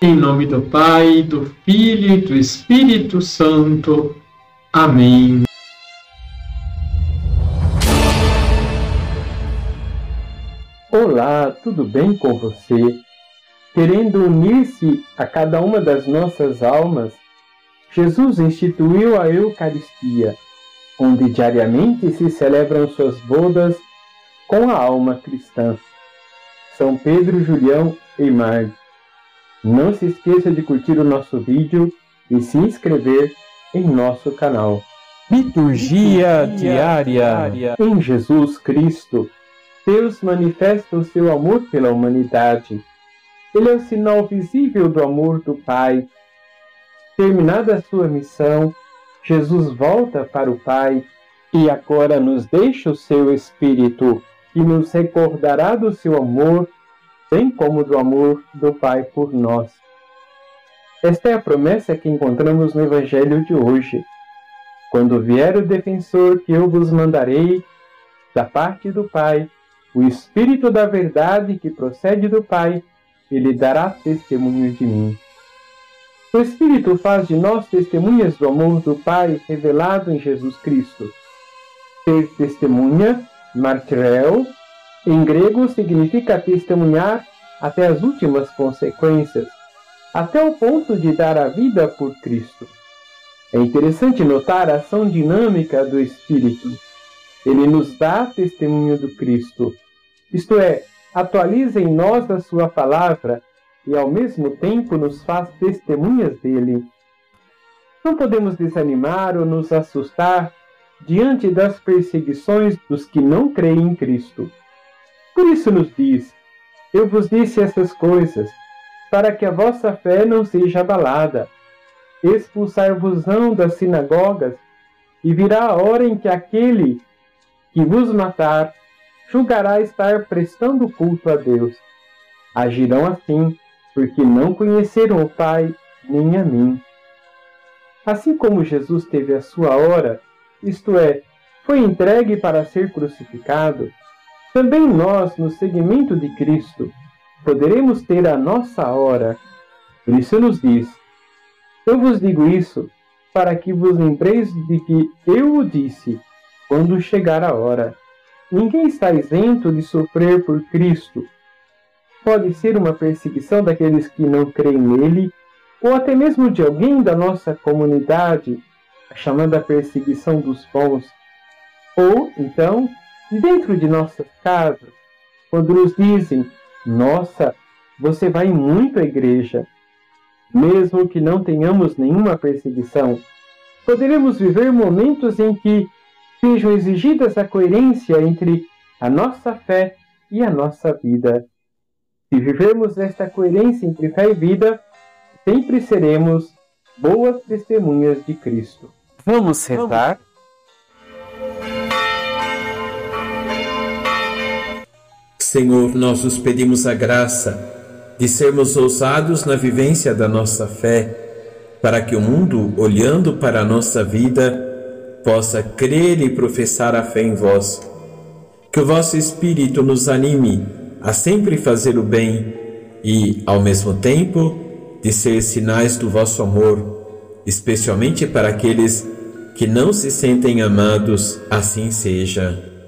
Em nome do Pai, do Filho e do Espírito Santo. Amém. Olá, tudo bem com você? Querendo unir-se a cada uma das nossas almas, Jesus instituiu a Eucaristia, onde diariamente se celebram suas bodas com a alma cristã. São Pedro, Julião e Mar. Não se esqueça de curtir o nosso vídeo e se inscrever em nosso canal. Liturgia, diária. diária. Em Jesus Cristo, Deus manifesta o seu amor pela humanidade. Ele é o sinal visível do amor do Pai. Terminada a sua missão, Jesus volta para o Pai e agora nos deixa o seu Espírito, que nos recordará do seu amor bem como do amor do Pai por nós. Esta é a promessa que encontramos no Evangelho de hoje. Quando vier o defensor que eu vos mandarei, da parte do Pai, o Espírito da Verdade que procede do Pai, ele dará testemunho de mim. O Espírito faz de nós testemunhas do amor do Pai revelado em Jesus Cristo. Ser testemunha, martirel, em grego significa testemunhar até as últimas consequências, até o ponto de dar a vida por Cristo. É interessante notar a ação dinâmica do Espírito. Ele nos dá testemunho do Cristo, isto é, atualiza em nós a Sua palavra e ao mesmo tempo nos faz testemunhas dele. Não podemos desanimar ou nos assustar diante das perseguições dos que não creem em Cristo. Por isso nos diz: Eu vos disse essas coisas, para que a vossa fé não seja abalada. Expulsar-vos-ão das sinagogas, e virá a hora em que aquele que vos matar julgará estar prestando culto a Deus. Agirão assim, porque não conheceram o Pai nem a mim. Assim como Jesus teve a sua hora, isto é, foi entregue para ser crucificado, também nós, no seguimento de Cristo, poderemos ter a nossa hora. Por isso nos diz: Eu vos digo isso para que vos lembreis de que eu o disse quando chegar a hora. Ninguém está isento de sofrer por Cristo. Pode ser uma perseguição daqueles que não creem nele, ou até mesmo de alguém da nossa comunidade, a chamada perseguição dos bons. Ou, então, dentro de nossas casas, quando nos dizem: Nossa, você vai muito à igreja, mesmo que não tenhamos nenhuma perseguição, poderemos viver momentos em que sejam exigidas a coerência entre a nossa fé e a nossa vida. Se vivermos esta coerência entre fé e vida, sempre seremos boas testemunhas de Cristo. Vamos rezar? Senhor, nós nos pedimos a graça de sermos ousados na vivência da nossa fé, para que o mundo, olhando para a nossa vida, possa crer e professar a fé em vós. Que o vosso Espírito nos anime a sempre fazer o bem e, ao mesmo tempo, de ser sinais do vosso amor, especialmente para aqueles que não se sentem amados, assim seja.